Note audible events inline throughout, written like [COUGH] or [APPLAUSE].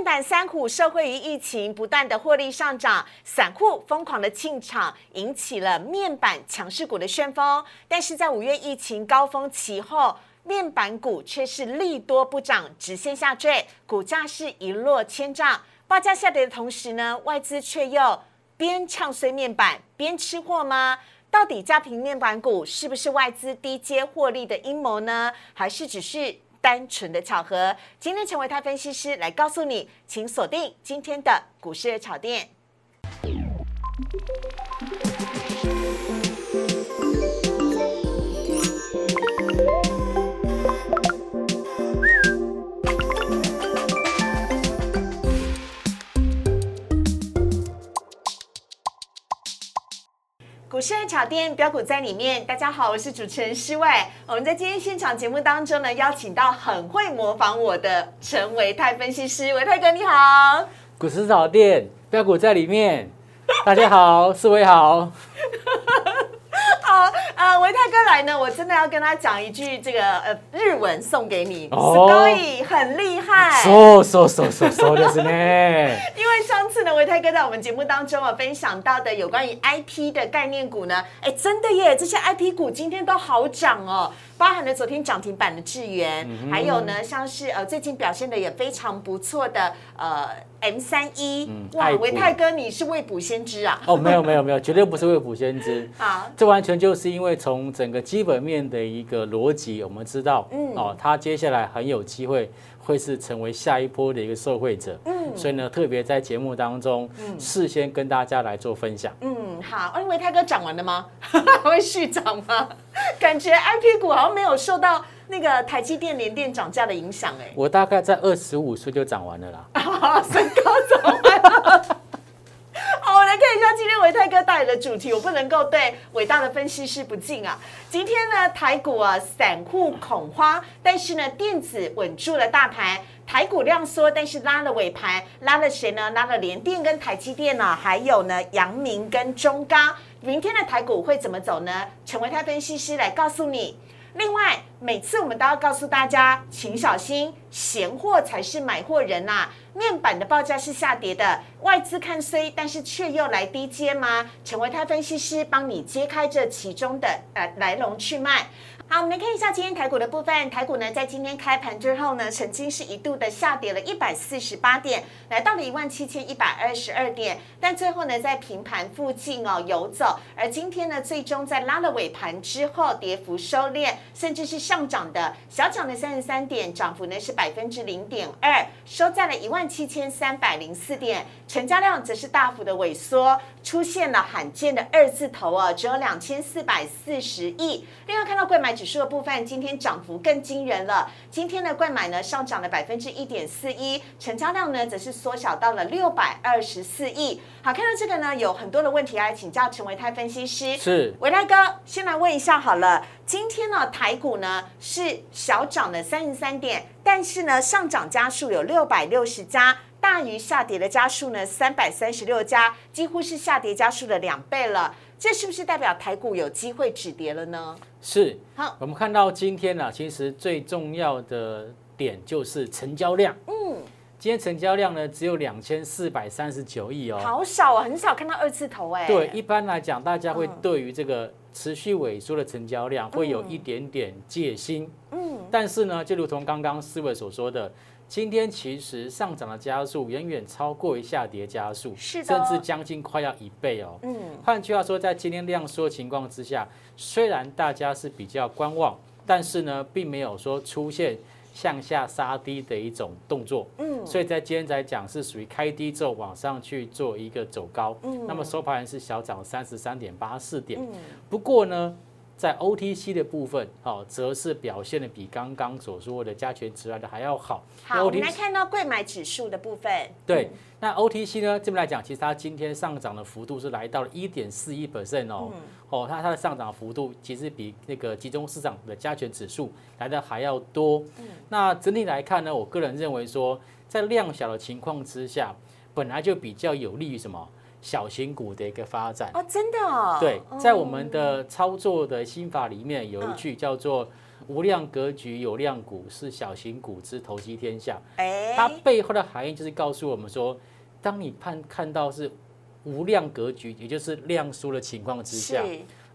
面板三虎受惠于疫情不断的获利上涨，散户疯狂的进场，引起了面板强势股的旋风。但是在五月疫情高峰期后，面板股却是利多不涨，直线下坠，股价是一落千丈。报价下跌的同时呢，外资却又边唱衰面板边吃货吗？到底家平面板股是不是外资低阶获利的阴谋呢？还是只是？单纯的巧合，今天成为他分析师来告诉你，请锁定今天的股市炒店。股市炒店标股在里面，大家好，我是主持人施伟。我们在今天现场节目当中呢，邀请到很会模仿我的陈维泰分析师，维泰哥你好。股市炒店标股在里面，大家好，施伟好。好，呃，维泰哥来呢，我真的要跟他讲一句这个呃日文送给你，所以很厉害。说说说说说就是呢。[LAUGHS] 因为上次呢，维泰哥在我们节目当中啊，分享到的有关于 IP 的概念股呢，哎，真的耶，这些 IP 股今天都好涨哦。包含了昨天涨停板的智源，还有呢，像是呃最近表现的也非常不错的呃 M 三一，哇，维泰哥你是未卜先知啊？哦，没有没有没有，绝对不是未卜先知。[LAUGHS] 好，这完全就是因为从整个基本面的一个逻辑，我们知道，嗯，哦，它接下来很有机会。会是成为下一波的一个受惠者，嗯，所以呢，特别在节目当中，嗯，事先跟大家来做分享，嗯，好，因为泰哥涨完了吗？[LAUGHS] 会续涨吗？感觉 IP 股好像没有受到那个台积电、联电涨价的影响，哎，我大概在二十五岁就涨完了啦，[LAUGHS] 身高涨完了。好，我来看一下今天维泰哥带来的主题。我不能够对伟大的分析师不敬啊！今天呢，台股啊，散户恐慌，但是呢，电子稳住了大盘。台股量缩，但是拉了尾盘，拉了谁呢？拉了联电跟台积电呢？还有呢，阳明跟中钢。明天的台股会怎么走呢？陈维泰分析师来告诉你。另外，每次我们都要告诉大家，请小心，闲货才是买货人呐。面板的报价是下跌的，外资看 C，，但是却又来低接吗？成为他分析师，帮你揭开这其中的呃来龙去脉。好，我们来看一下今天台股的部分。台股呢，在今天开盘之后呢，曾经是一度的下跌了一百四十八点，来到了一万七千一百二十二点，但最后呢，在平盘附近哦游走。而今天呢，最终在拉了尾盘之后，跌幅收敛，甚至是上涨的小涨的三十三点，涨幅呢是百分之零点二，收在了一万七千三百零四点，成交量则是大幅的萎缩，出现了罕见的二字头啊，只有两千四百四十亿。另外看到贵买。指数的部分今天涨幅更惊人了。今天的贵买呢上涨了百分之一点四一，成交量呢则是缩小到了六百二十四亿。好，看到这个呢，有很多的问题来请教陈维泰分析师。是，维泰哥，先来问一下好了。今天呢，台股呢是小涨了三十三点，但是呢上涨家数有六百六十家，大于下跌的家数呢三百三十六家，几乎是下跌家数的两倍了。这是不是代表台股有机会止跌了呢？是。好，我们看到今天呢，其实最重要的点就是成交量。嗯，今天成交量呢只有两千四百三十九亿哦，好少啊，很少看到二字头哎。对，一般来讲，大家会对于这个持续萎缩的成交量会有一点点戒心。嗯，但是呢，就如同刚刚四位所说的。今天其实上涨的加速远远超过于下跌加速，是甚至将近快要一倍哦。嗯，换句话说，在今天量缩情况之下，虽然大家是比较观望，但是呢，并没有说出现向下杀低的一种动作。嗯，所以在今天来讲是属于开低之后往上去做一个走高。嗯，那么收盘是小涨三十三点八四点。嗯，不过呢。在 OTC 的部分，好，则是表现的比刚刚所说的加权值来的还要好。好，我们来看到贵买指数的部分。对，那 OTC 呢，这边来讲，其实它今天上涨的幅度是来到了一点四一 percent 哦。哦，它它的上涨幅度其实比那个集中市场的加权指数来的还要多。嗯。那整体来看呢，我个人认为说，在量小的情况之下，本来就比较有利于什么？小型股的一个发展。哦，真的对，在我们的操作的心法里面有一句叫做无量格局有量股，是小型股之投机天下。哎，它背后的含义就是告诉我们说，当你看看到是无量格局，也就是量缩的情况之下，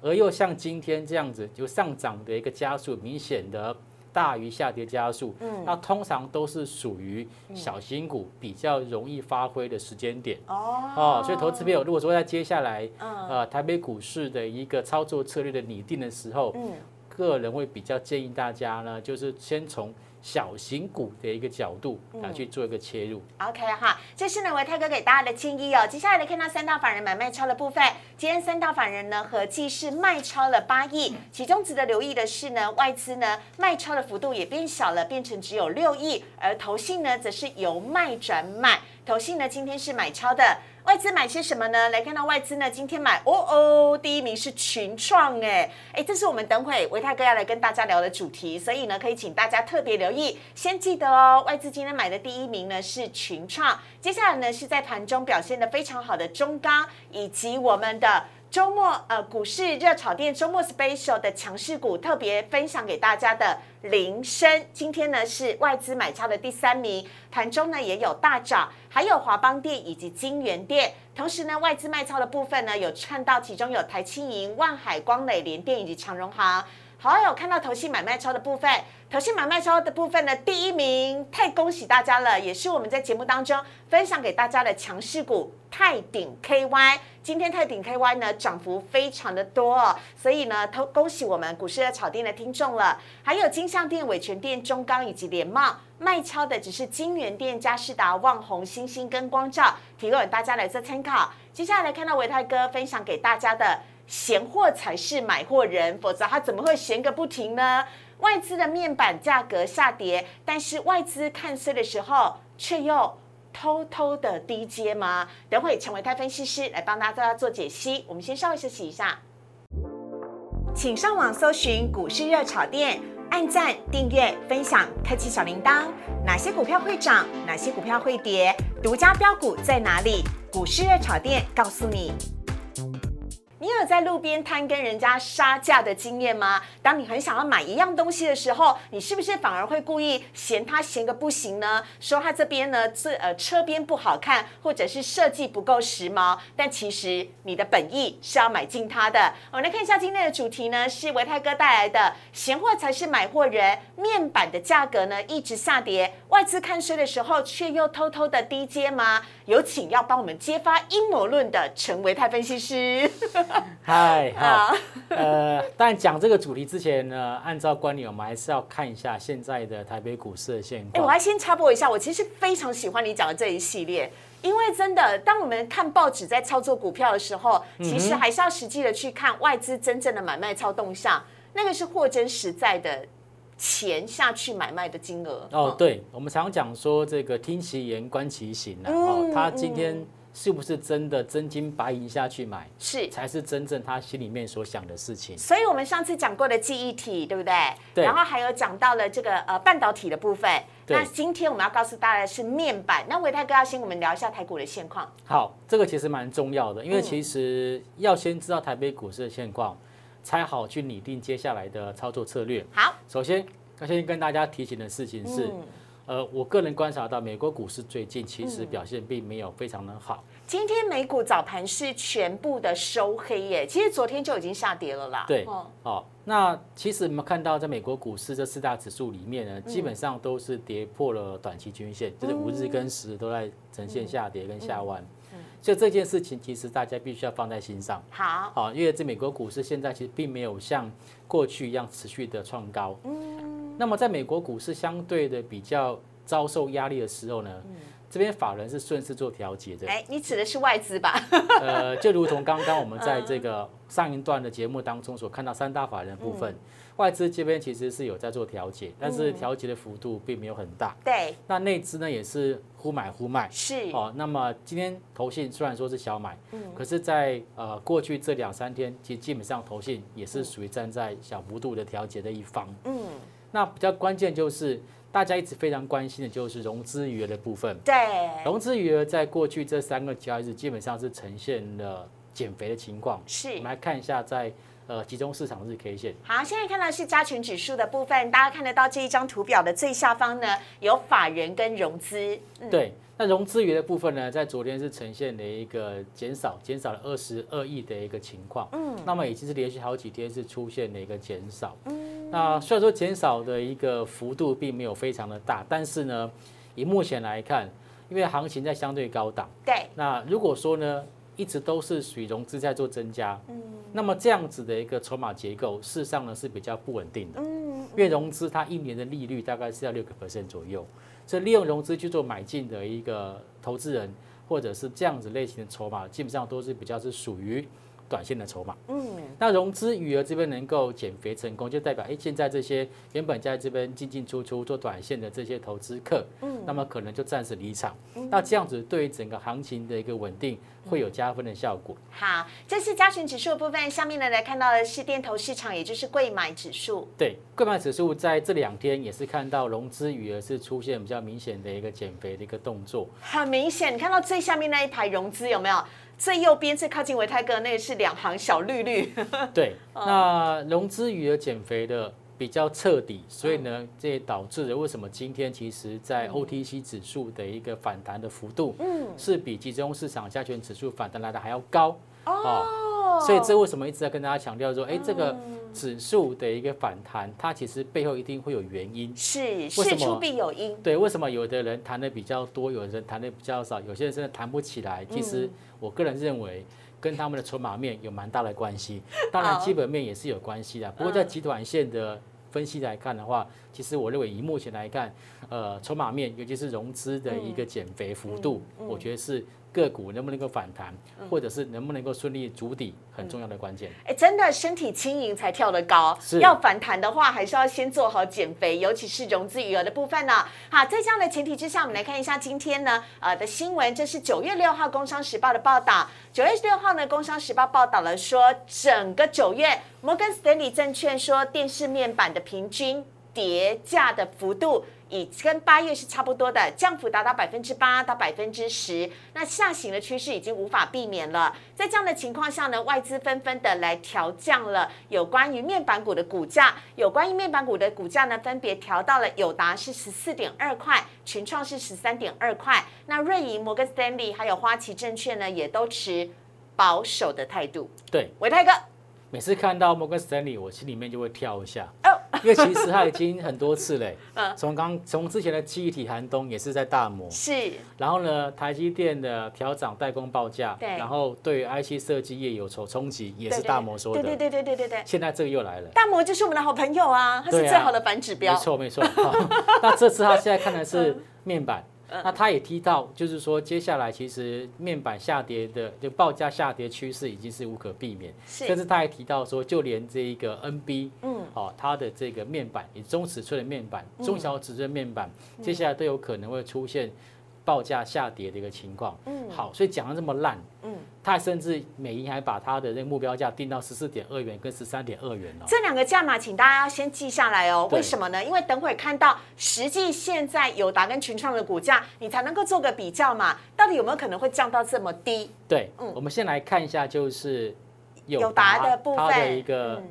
而又像今天这样子，就上涨的一个加速明显的大于下跌加速，嗯。那通常都是属于小型股比较容易发挥的时间点。哦。哦，所以投资朋友如果说在接下来嗯。呃台北股市的一个操作策略的拟定的时候，嗯个人会比较建议大家呢，就是先从小型股的一个角度来去做一个切入。OK 哈，这是呢维泰哥给大家的建议哦。接下来来看到三大法人买卖超的部分，今天三大法人呢合计是卖超了八亿，其中值得留意的是呢，外资呢卖超的幅度也变小了，变成只有六亿，而投信呢则是由卖转买，投信呢今天是买超的。外资买些什么呢？来看到外资呢，今天买哦哦，第一名是群创，哎哎，这是我们等会维泰哥要来跟大家聊的主题，所以呢，可以请大家特别留意。先记得哦，外资今天买的第一名呢是群创，接下来呢是在盘中表现的非常好的中钢，以及我们的。周末呃，股市热炒店周末 special 的强势股，特别分享给大家的铃声，今天呢是外资买超的第三名，盘中呢也有大涨，还有华邦店以及金源店。同时呢，外资卖超的部分呢，有看到其中有台青银、万海、光磊、联电以及长荣行。好，有看到投信买卖超的部分，投信买卖超的部分呢，第一名，太恭喜大家了，也是我们在节目当中分享给大家的强势股泰鼎 KY。今天泰鼎 KY 呢涨幅非常的多哦，所以呢，恭喜我们股市的炒店的听众了。还有金相店、伟全店、中钢以及联茂卖超的只是金源店、嘉士达、旺宏、星星跟光照，提供给大家来做参考。接下来看到维泰哥分享给大家的。闲货才是买货人，否则他怎么会闲个不停呢？外资的面板价格下跌，但是外资看衰的时候，却又偷偷的低接吗？等会陈伟泰分析师来帮大家做解析。我们先稍微休息一下，请上网搜寻股市热炒店，按赞、订阅、分享，开启小铃铛。哪些股票会涨？哪些股票会跌？独家标股在哪里？股市热炒店告诉你。你有在路边摊跟人家杀价的经验吗？当你很想要买一样东西的时候，你是不是反而会故意嫌它嫌个不行呢？说它这边呢，这呃车边不好看，或者是设计不够时髦，但其实你的本意是要买进它的。我们来看一下今天的主题呢，是维泰哥带来的“闲货才是买货人”。面板的价格呢一直下跌，外资看衰的时候，却又偷偷的低接吗？有请要帮我们揭发阴谋论的陈维泰分析师。[LAUGHS] 嗨，啊好，呃，但讲这个主题之前呢，按照惯例，我们还是要看一下现在的台北股市的现哎、我况。还先插播一下，我其实非常喜欢你讲的这一系列，因为真的，当我们看报纸在操作股票的时候，其实还是要实际的去看外资真正的买卖操动向，那个是货真实在的钱下去买卖的金额。哦，对，我们常讲说这个听其言观其行啊。他今天是不是真的真金白银下去买，是。才是真正他心里面所想的事情。所以，我们上次讲过的记忆体，对不对？对然后还有讲到了这个呃半导体的部分。对那今天我们要告诉大家的是面板。那维泰哥要先跟我们聊一下台股的现况。好，这个其实蛮重要的，因为嗯其实要先知道台北股市的现况，才好去拟定接下来的操作策略。好，首先，要先跟大家提醒的事情是，嗯呃，我个人观察到美国股市最近其实表现并没有非常的好。今天美股早盘是全部的收黑耶，其实昨天就已经下跌了啦。对，哦哦，那其实我们看到在美国股市这四大指数里面呢，基本上都是跌破了短期均线，就是五日跟十日都在呈现下跌跟下弯。所以这件事情其实大家必须要放在心上。好，好，因为这美国股市现在其实并没有像过去一样持续的创高。嗯，那么在美国股市相对的比较遭受压力的时候呢，这边法人是顺势做调节的。哎，你指的是外资吧？[LAUGHS] 呃，就如同刚刚我们在这个上一段的节目当中所看到三大法人部分，外资这边其实是有在做调节，但是调节的幅度并没有很大。对，那内资呢也是忽买忽卖。是，哦，那么今天投信虽然说是小买，嗯可是在，呃过去这两三天，其实基本上投信也是属于站在小幅度的调节的一方。嗯，那比较关键就是大家一直非常关心的就是融资余额的部分。对，融资余额在过去这三个交易日基本上是呈现了减肥的情况。是我们来看一下在呃集中市场日 K 线。好，现在看到是加权指数的部分，大家看得到这一张图表的最下方呢，有法人跟融资。对，那融资余的部分呢，在昨天是呈现了一个减少，减少了二十二亿的一个情况。嗯，那么已经是连续好几天是出现了一个减少。嗯，那虽然说减少的一个幅度并没有非常的大，但是呢，以目前来看，因为行情在相对高档。对，那如果说呢？一直都是属于融资在做增加，嗯，那么这样子的一个筹码结构，事实上呢是比较不稳定的，嗯，因为融资它一年的利率大概是要六个 percent 左右，所以利用融资去做买进的一个投资人，或者是这样子类型的筹码，基本上都是比较是属于。短线的筹码，嗯，那融资余额这边能够减肥成功，就代表哎，现在这些原本在这边进进出出做短线的这些投资客，嗯，那么可能就暂时离场，那这样子对于整个行情的一个稳定会有加分的效果。好，这是加权指数的部分，下面呢来看到的是电投市场，也就是贵买指数。对，贵买指数在这两天也是看到融资余额是出现比较明显的一个减肥的一个动作，很明显，你看到最下面那一排融资有没有？最右边最靠近维泰哥那个是两行小绿绿。[LAUGHS] 对，那融资余额减肥的比较彻底，所以呢，这也导致了为什么今天其实在 OTC 指数的一个反弹的幅度，嗯，是比集中市场加权指数反弹来的还要高哦。所以这为什么一直在跟大家强调说，哎，这个。指数的一个反弹，它其实背后一定会有原因，是事出必有因。对，为什么有的人谈的比较多，有的人谈的比较少，有些人真的谈不起来？其实我个人认为，跟他们的筹码面有蛮大的关系，当然基本面也是有关系的。不过在极短线的分析来看的话，其实我认为以目前来看，呃，筹码面尤其是融资的一个减肥幅度，我觉得是。个股能不能够反弹，或者是能不能够顺利筑底，很重要的关键。哎，真的身体轻盈才跳得高。要反弹的话，还是要先做好减肥，尤其是融资余额的部分呢。好，在这样的前提之下，我们来看一下今天呢呃的新闻。这是九月六号《工商时报》的报道。九月六号呢，《工商时报》报道了说，整个九月，摩根斯丹利证券说，电视面板的平均跌价的幅度。以跟八月是差不多的，降幅达到百分之八到百分之十，那下行的趋势已经无法避免了。在这样的情况下呢，外资纷纷的来调降了有关于面板股的股价，有关于面板股的股价呢，分别调到了友达是十四点二块，群创是十三点二块，那瑞银、摩根斯丹利还有花旗证券呢，也都持保守的态度。对，伟泰哥，每次看到摩根斯丹利，我心里面就会跳一下。因为其实它已经很多次嘞，[LAUGHS] 从刚从之前的记忆体寒冬也是在大摩，是，然后呢，台积电的调涨代工报价，对，然后对 IC 设计业有所冲击，也是大摩说的，对对对对对对。对，现在这个又来了，大摩就是我们的好朋友啊，他是最好的反指标，没错没错，那这次他现在看的是 [LAUGHS] 面板。那他也提到，就是说接下来其实面板下跌的就报价下跌趋势已经是无可避免，甚至他还提到说，就连这一个 NB，嗯，哦，它的这个面板，以中尺寸的面板、中小尺寸面板，接下来都有可能会出现。报价下跌的一个情况，嗯，好，所以讲的这么烂，嗯，他甚至美银还把他的那个目标价定到十四点二元跟十三点二元哦。这两个价码，请大家要先记下来哦。为什么呢？因为等会看到实际现在友达跟群创的股价，你才能够做个比较嘛。到底有没有可能会降到这么低？对，嗯，我们先来看一下，就是友达的部分，它的一个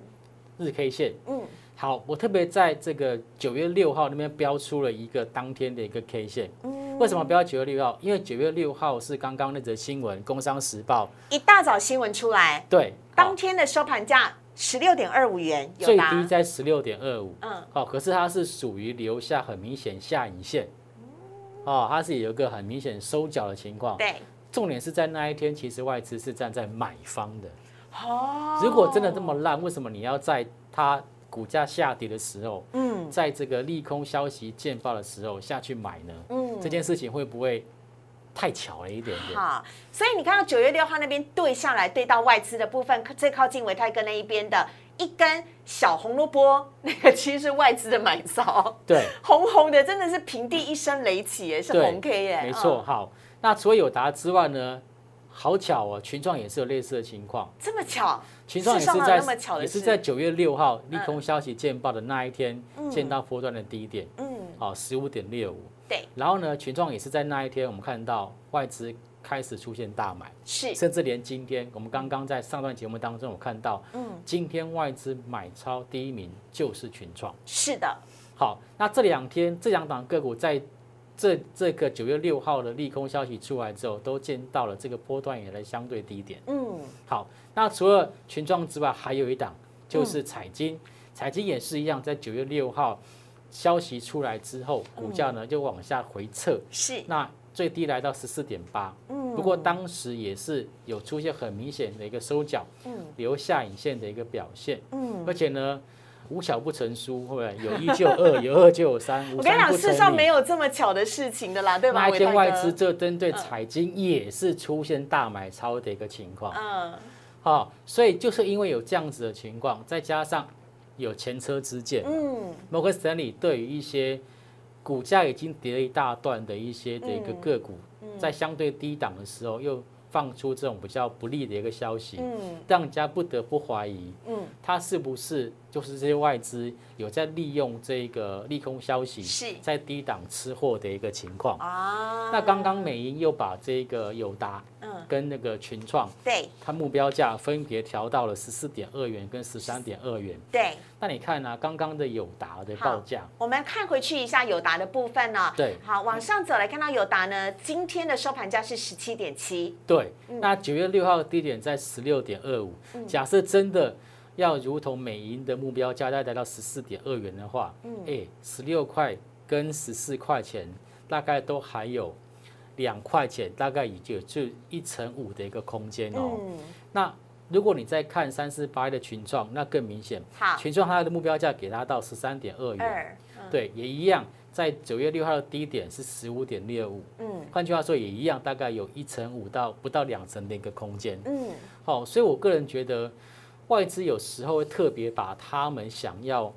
日 K 线，嗯，好，我特别在这个九月六号那边标出了一个当天的一个 K 线，嗯。为什么不要九月六号？因为九月六号是刚刚那则新闻，《工商时报》一大早新闻出来，对，当天的收盘价十六点二五元，最低在十六点二五，嗯，好，可是它是属于留下很明显下影线，哦，它是有一个很明显收脚的情况，对，重点是在那一天，其实外资是站在买方的，哦，如果真的这么烂，为什么你要在它？股价下跌的时候，嗯，在这个利空消息见报的时候下去买呢，嗯，这件事情会不会太巧了一点点？好，所以你看到九月六号那边对下来，对到外资的部分，最靠近维泰哥那一边的一根小红萝卜，那个其实是外资的买招，对，红红的，真的是平地一声雷起，耶，是红 K 耶，没错。好，那除了友达之外呢？好巧哦，群创也是有类似的情况，这么巧？群创也是在也是在九月六号利空消息见报的那一天见到波段的低点，嗯，好十五点六五，对。然后呢，群创也是在那一天，我们看到外资开始出现大买，是，甚至连今天我们刚刚在上段节目当中，我看到，嗯，今天外资买超第一名就是群创，是的，好，那这两天这两档个股在这这个九月六号的利空消息出来之后，都见到了这个波段以来相对低点，嗯，好，那除了群创之外，还有一档就是彩金，彩金也是一样，在九月六号消息出来之后，股价呢就往下回撤，是，那。最低来到十四点八，嗯。不过当时也是有出现很明显的一个收脚，留下影线的一个表现，嗯。而且呢，无巧不成书，会不会有一就有二，有二就有三？[LAUGHS] 我跟你讲，世上没有这么巧的事情的啦，对吧？那一天外资这针对彩金也是出现大买超的一个情况，嗯，好，所以就是因为有这样子的情况，再加上有前车之鉴，嗯，某个整理对于一些。股价已经跌了一大段的一些的一个个股，在相对低档的时候，又放出这种比较不利的一个消息，嗯让人家不得不怀疑，嗯它是不是就是这些外资有在利用这个利空消息，在低档吃货的一个情况啊？那刚刚美银又把这个友达。跟那个群创，对，它目标价分别调到了十四点二元跟十三点二元。对，那你看呢？刚刚的友达的报价，我们看回去一下友达的部分呢。对，好，往上走来看到友达呢，今天的收盘价是十七点七。对，那九月六号的低点在十六点二五。假设真的要如同美银的目标价再来到十四点二元的话，嗯，哎，十六块跟十四块钱大概都还有。两块钱大概也就就一成五的一个空间哦。那如果你再看三四八的群创，那更明显。好，群创它的目标价给它到十三点二元。对，也一样，在九月六号的低点是十五点六五。嗯。换句话说，也一样，大概有一成五到不到两成的一个空间。嗯。好，所以我个人觉得，外资有时候会特别把他们想要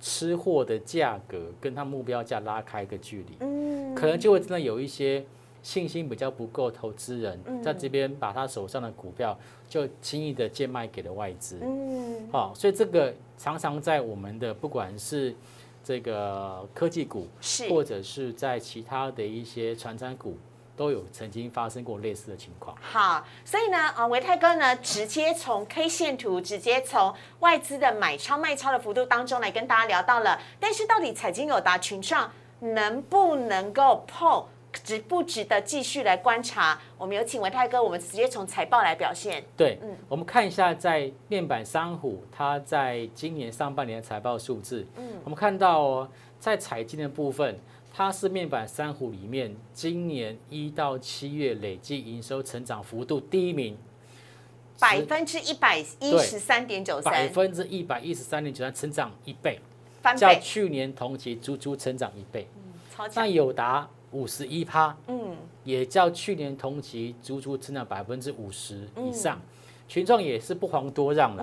吃货的价格跟他目标价拉开一个距离。嗯。可能就会真的有一些。信心比较不够，投资人在这边把他手上的股票就轻易的贱卖给了外资。嗯，好，所以这个常常在我们的不管是这个科技股，是或者是在其他的一些传产股，都有曾经发生过类似的情况。好，所以呢，啊，维泰哥呢，直接从 K 线图，直接从外资的买超卖超的幅度当中来跟大家聊到了。但是到底财经友达群创能不能够碰？值不值得继续来观察？我们有请维泰哥，我们直接从财报来表现。对，嗯，我们看一下在面板三虎，它在今年上半年的财报数字。嗯，我们看到哦，在财经的部分，它是面板三虎里面今年一到七月累计营收成长幅度第一名，百分之一百一十三点九三，百分之一百一十三点九三，成长一倍，翻倍，去年同期足足成长一倍。嗯，超强。那友达。五十一趴，嗯，也较去年同期足足增长百分之五十以上，群众也是不遑多让的，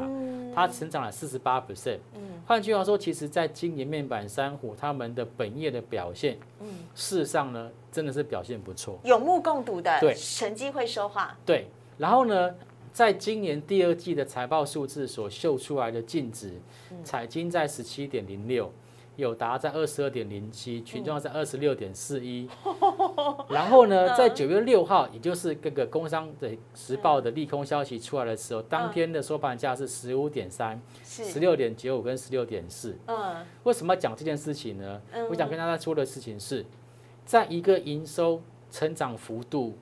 它成长了四十八 percent。嗯，换句话说，其实在今年面板三虎他们的本业的表现，嗯，事实上呢，真的是表现不错，有目共睹的，对，成绩会说话。对，然后呢，在今年第二季的财报数字所秀出来的净值，彩金在十七点零六。友达在二十二点零七，群众在二十六点四一，[LAUGHS] 然后呢，在九月六号，也就是各个工商的时报的利空消息出来的时候，当天的收盘价是十五点三，十六点九五跟十六点四。嗯，为什么要讲这件事情呢？我想跟大家说的事情是，在一个营收成长幅度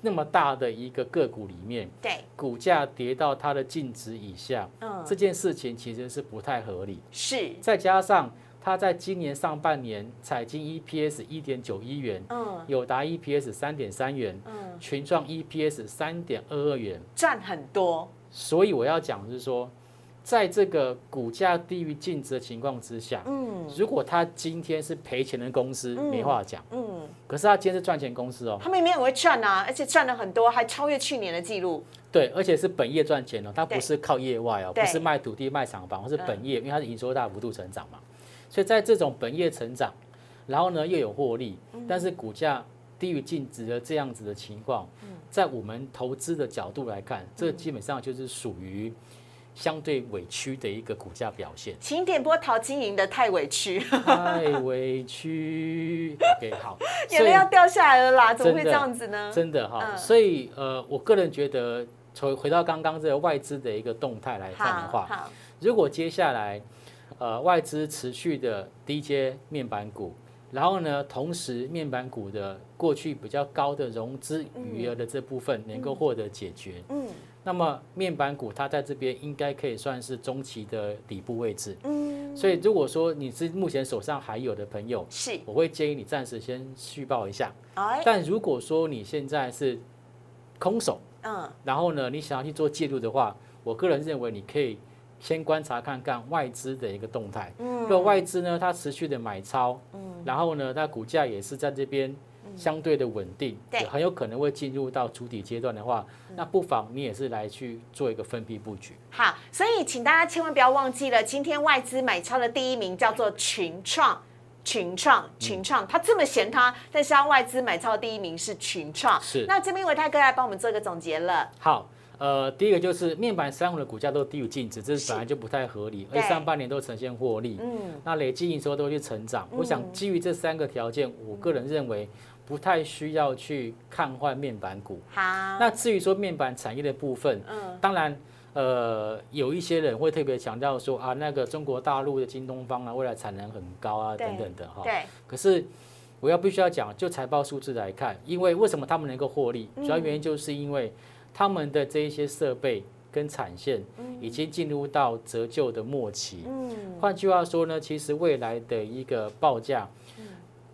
那么大的一个个股里面，对，股价跌到它的净值以下，嗯，这件事情其实是不太合理。是，再加上。它在今年上半年，彩金 EPS 一点九一元，嗯，友达 EPS 三点三元，嗯，群创 EPS 三点二二元，赚很多。所以我要讲就是说，在这个股价低于净值的情况之下，嗯，如果它今天是赔钱的公司，没话讲，嗯，可是它今天是赚钱公司哦，它明明也会赚啊，而且赚了很多，还超越去年的记录。对，而且是本业赚钱哦，它不是靠业外哦，不是卖土地卖厂房，而是本业，因为它是营收大幅度成长嘛。所以在这种本业成长，然后呢又有获利，但是股价低于净值的这样子的情况，在我们投资的角度来看，这基本上就是属于相对委屈的一个股价表现。请点播陶晶莹的《太委屈》，[LAUGHS] 太委屈。[LAUGHS] OK，好，眼泪要掉下来了啦，怎么会这样子呢？真的哈，所以呃，我个人觉得，从回到刚刚这个外资的一个动态来看的话，如果接下来呃外资持续的低阶面板股。然后呢，同时面板股的过去比较高的融资余额的这部分能够获得解决，嗯，那么面板股它在这边应该可以算是中期的底部位置，嗯，所以如果说你是目前手上还有的朋友，是，我会建议你暂时先续报一下，但如果说你现在是空手，嗯，然后呢，你想要去做介入的话，我个人认为你可以。先观察看看外资的一个动态，嗯，若外资呢，它持续的买超，嗯然后呢，它股价也是在这边相对的稳定，对很有可能会进入到主体阶段的话，那不妨你也是来去做一个分批布局。好，所以请大家千万不要忘记了，今天外资买超的第一名叫做群创，群创，群创，他这么嫌他，但是他外资买超的第一名是群创。是，那这边维泰哥来帮我们做一个总结了。好。呃，第一个就是面板三五的股价都低于净值，这是本来就不太合理，而上半年都呈现获利，嗯，那累计营收都去成长。我想基于这三个条件，我个人认为不太需要去看坏面板股。好，那至于说面板产业的部分，嗯，当然，呃，有一些人会特别强调说啊，那个中国大陆的京东方啊，未来产能很高啊，等等的哈。对。可是我要必须要讲，就财报数字来看，因为为什么他们能够获利，主要原因就是因为。他们的这一些设备跟产线已经进入到折旧的末期。嗯，换句话说呢，其实未来的一个报价，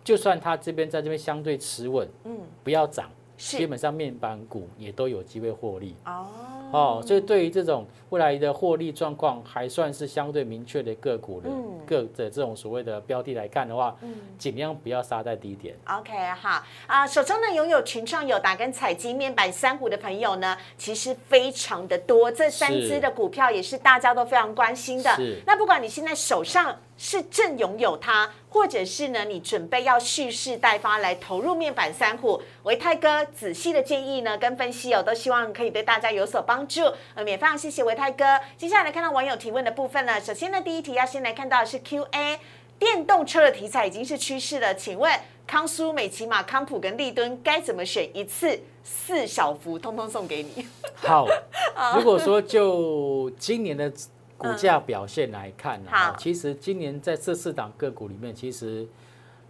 就算它这边在这边相对持稳，嗯，不要涨。基本上面板股也都有机会获利。哦哦，所以对于这种未来的获利状况还算是相对明确的个股的各的这种所谓的标的来看的话，尽量不要杀在低点。OK，好啊，手中呢拥有群创、友达跟彩晶面板三股的朋友呢，其实非常的多，这三只的股票也是大家都非常关心的。那不管你现在手上。是正拥有它，或者是呢，你准备要蓄势待发来投入面板三户，维泰哥仔细的建议呢，跟分析哦，都希望可以对大家有所帮助。呃，也非常谢谢维泰哥。接下来看到网友提问的部分呢，首先呢，第一题要先来看到的是 Q&A，电动车的题材已经是趋势了，请问康苏、美骑马、康普跟立敦该怎么选？一次四小幅，通通送给你。好，[LAUGHS] 如果说就今年的。股价表现来看呢，其实今年在这四档个股里面，其实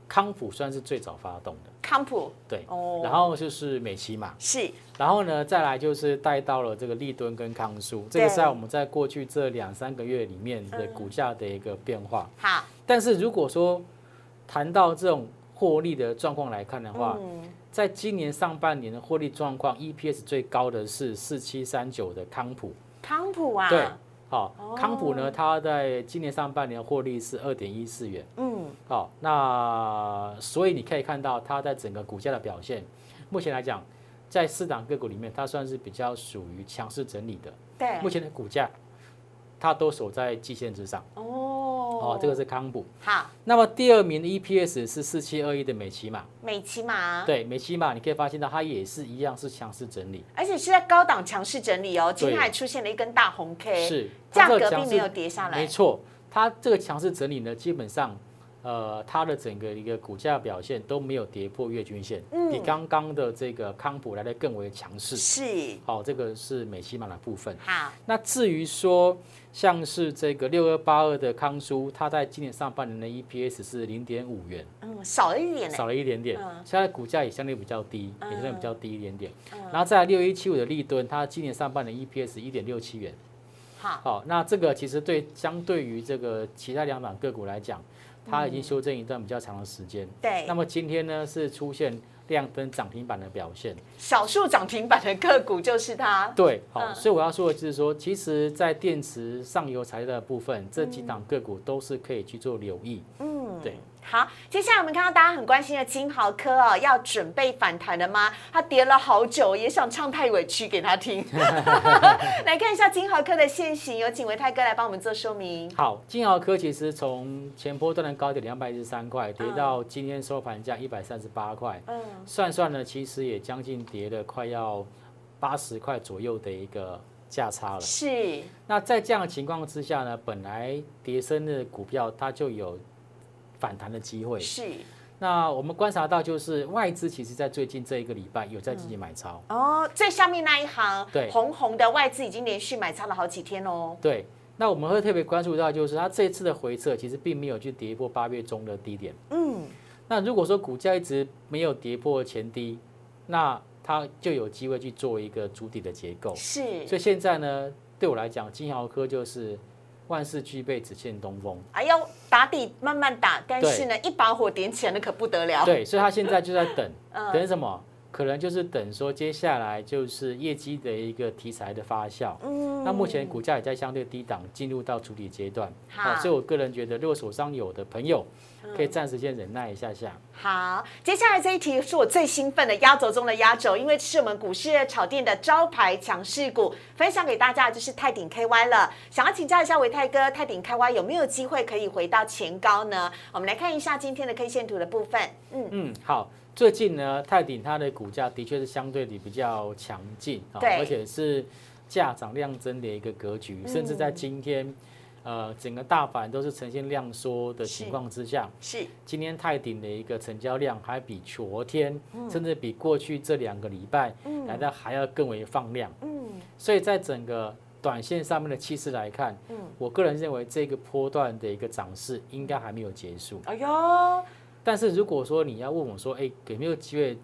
康普算是最早发动的。康普。对，哦。然后就是美琪嘛，是，然后呢再来就是带到了这个立敦跟康舒，这个在我们在过去这两三个月里面的股价的一个变化。好，但是如果说谈到这种获利的状况来看的话，在今年上半年的获利状况，EPS 最高的是四七三九的康普。康普啊，对。好，康普呢，它在今年上半年获利是二点一四元。嗯，好，那所以你可以看到它在整个股价的表现，目前来讲，在市场个股里面，它算是比较属于强势整理的。对，目前的股价，它都守在季线之上。哦。哦，这个是康普。好，那么第二名的 EPS 是四七二一的美骑马。美骑马。对，美骑马，你可以发现到它也是一样是强势整理，而且是在高档强势整理哦。今天还出现了一根大红 K，是价格并没有跌下来。没错，它这个强势整理呢，基本上。呃，它的整个一个股价表现都没有跌破月均线，比刚刚的这个康普来的更为强势。是，好，这个是美西马的部分。好，那至于说像是这个六二八二的康舒，它在今年上半年的 EPS 是零点五元，嗯，少了一点，少了一点点。现在股价也相对比较低，也相对比较低一点点。然后在六一七五的利吨，它今年上半年 EPS 一点六七元。好，好，那这个其实对相对于这个其他两档个股来讲。它已经修正一段比较长的时间，对。那么今天呢是出现亮灯涨停板的表现，少数涨停板的个股就是它。对，好，所以我要说的就是说，其实，在电池上游材料的部分，这几档个股都是可以去做留意。嗯，对。好，接下来我们看到大家很关心的金豪科哦，要准备反弹了吗？它跌了好久，也想唱太委屈给他听。[LAUGHS] [LAUGHS] 来看一下金豪科的现形，有请维泰哥来帮我们做说明。好，金豪科其实从前波段的高点两百一十三块，跌到今天收盘价一百三十八块，嗯，算算呢，其实也将近跌了快要八十块左右的一个价差了。是，那在这样的情况之下呢，本来跌升的股票它就有反弹的机会。是，那我们观察到，就是外资其实在最近这一个礼拜有在进行买超。哦，最下面那一行，对红红的外资已经连续买超了好几天哦。对，那我们会特别关注到，就是它这一次的回撤其实并没有去跌破八月中的低点。嗯，那如果说股价一直没有跌破前低，那它就有机会去做一个主体的结构。是，所以现在呢，对我来讲，金豪科就是万事俱备，只欠东风。哎呦，打底慢慢打，但是呢，一把火点起来那可不得了。对，所以他现在就在等，[LAUGHS] 嗯等什么？可能就是等说接下来就是业绩的一个题材的发酵。嗯那目前股价也在相对低档，进入到处理阶段。好所以我个人觉得，如果手上有的朋友，可以暂时先忍耐一下下。好，接下来这一题是我最兴奋的压轴中的压轴，因为是我们股市炒店的招牌强势股，分享给大家的就是泰鼎 KY 了。想要请教一下维泰哥，泰鼎 KY 有没有机会可以回到前高呢？我们来看一下今天的 K 线图的部分。嗯，嗯，好。最近呢，泰鼎它的股价的确是相对的比较强劲啊，而且是价涨量增的一个格局，甚至在今天，呃，整个大盘都是呈现量缩的情况之下，是。今天泰鼎的一个成交量还比昨天，甚至比过去这两个礼拜来的还要更为放量。嗯，所以在整个短线上面的趋势来看，嗯。我个人认为这个波段的一个涨势应该还没有结束。哎呦，但是如果说你要问我说，哎，有没有机会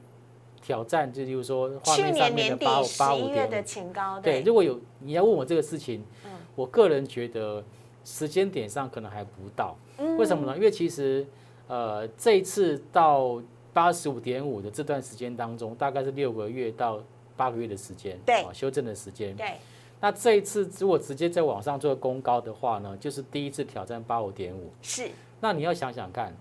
挑战？就例如说画去面上面的八五八五点的点前高，对，如果有你要问我这个事情，嗯我个人觉得时间点上可能还不到。为什么呢？因为其实呃这一次到八十五点五的这段时间当中，大概是六个月到八个月的时间，对哦修正的时间。对，那这一次如果直接在网上做公告的话呢，就是第一次挑战八五点五。是那你要想想看，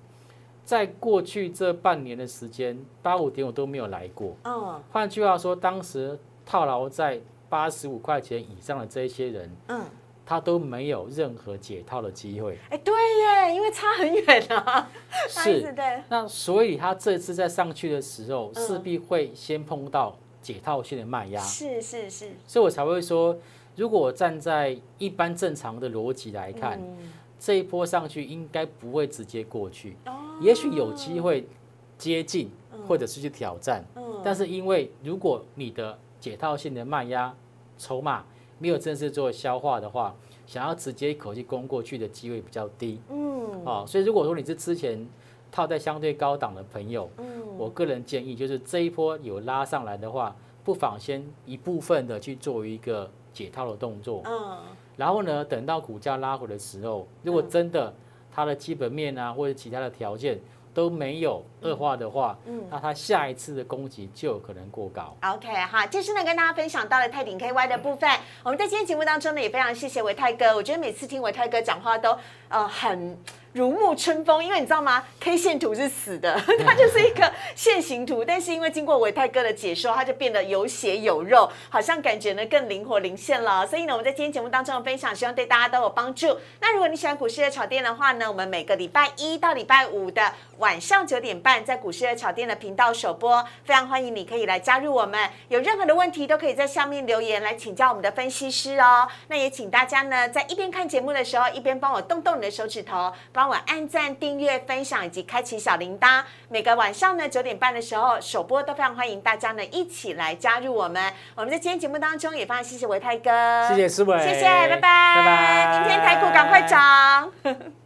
在过去这半年的时间，八五点五都没有来过。嗯。换句话说，当时套牢在八十五块钱以上的这一些人，嗯，他都没有任何解套的机会。哎，对耶，因为差很远啊，是，对，那所以他这次在上去的时候，嗯。势必会先碰到解套性的卖压，是是是，所以我才会说，如果我站在一般正常的逻辑来看，嗯这一波上去应该不会直接过去，哦也许有机会接近，或者是去挑战。嗯但是因为如果你的解套性的卖压筹码没有正式做消化的话，想要直接一口气攻过去的机会比较低。嗯哦，所以如果说你是之前套在相对高档的朋友，嗯我个人建议就是这一波有拉上来的话，不妨先一部分的去做一个解套的动作，嗯然后呢，等到股价拉回的时候，如果真的它的基本面啊或者其他的条件都没有恶化的话，嗯那它下一次的攻击就有可能过高。OK 哈，这是呢跟大家分享到了泰鼎 KY 的部分。我们在今天节目当中呢，也非常谢谢维泰哥。我觉得每次听维泰哥讲话都呃很如沐春风，因为你知道吗？K 线图是死的，[LAUGHS] 它就是一个线形图，但是因为经过维泰哥的解说，它就变得有血有肉，好像感觉呢更灵活灵现了。所以呢，我们在今天节目当中的分享，希望对大家都有帮助。那如果你喜欢股市的炒店的话呢，我们每个礼拜一到礼拜五的晚上九点半，在股市的炒店的频道首播，非常欢迎你可以来加入我们。有任何的问题都可以在下面留言来请教我们的分析师哦。那也请大家呢，在一边看节目的时候，一边帮我动动你的手指头，帮我按赞、订阅、分享以及开启小铃铛。每个晚上呢九点半的时候首播，都非常欢迎大家呢一起来加入我们。我们在今天节目当中也非常谢谢维泰哥，谢谢思维，谢谢，拜拜，拜拜明天台股赶快涨。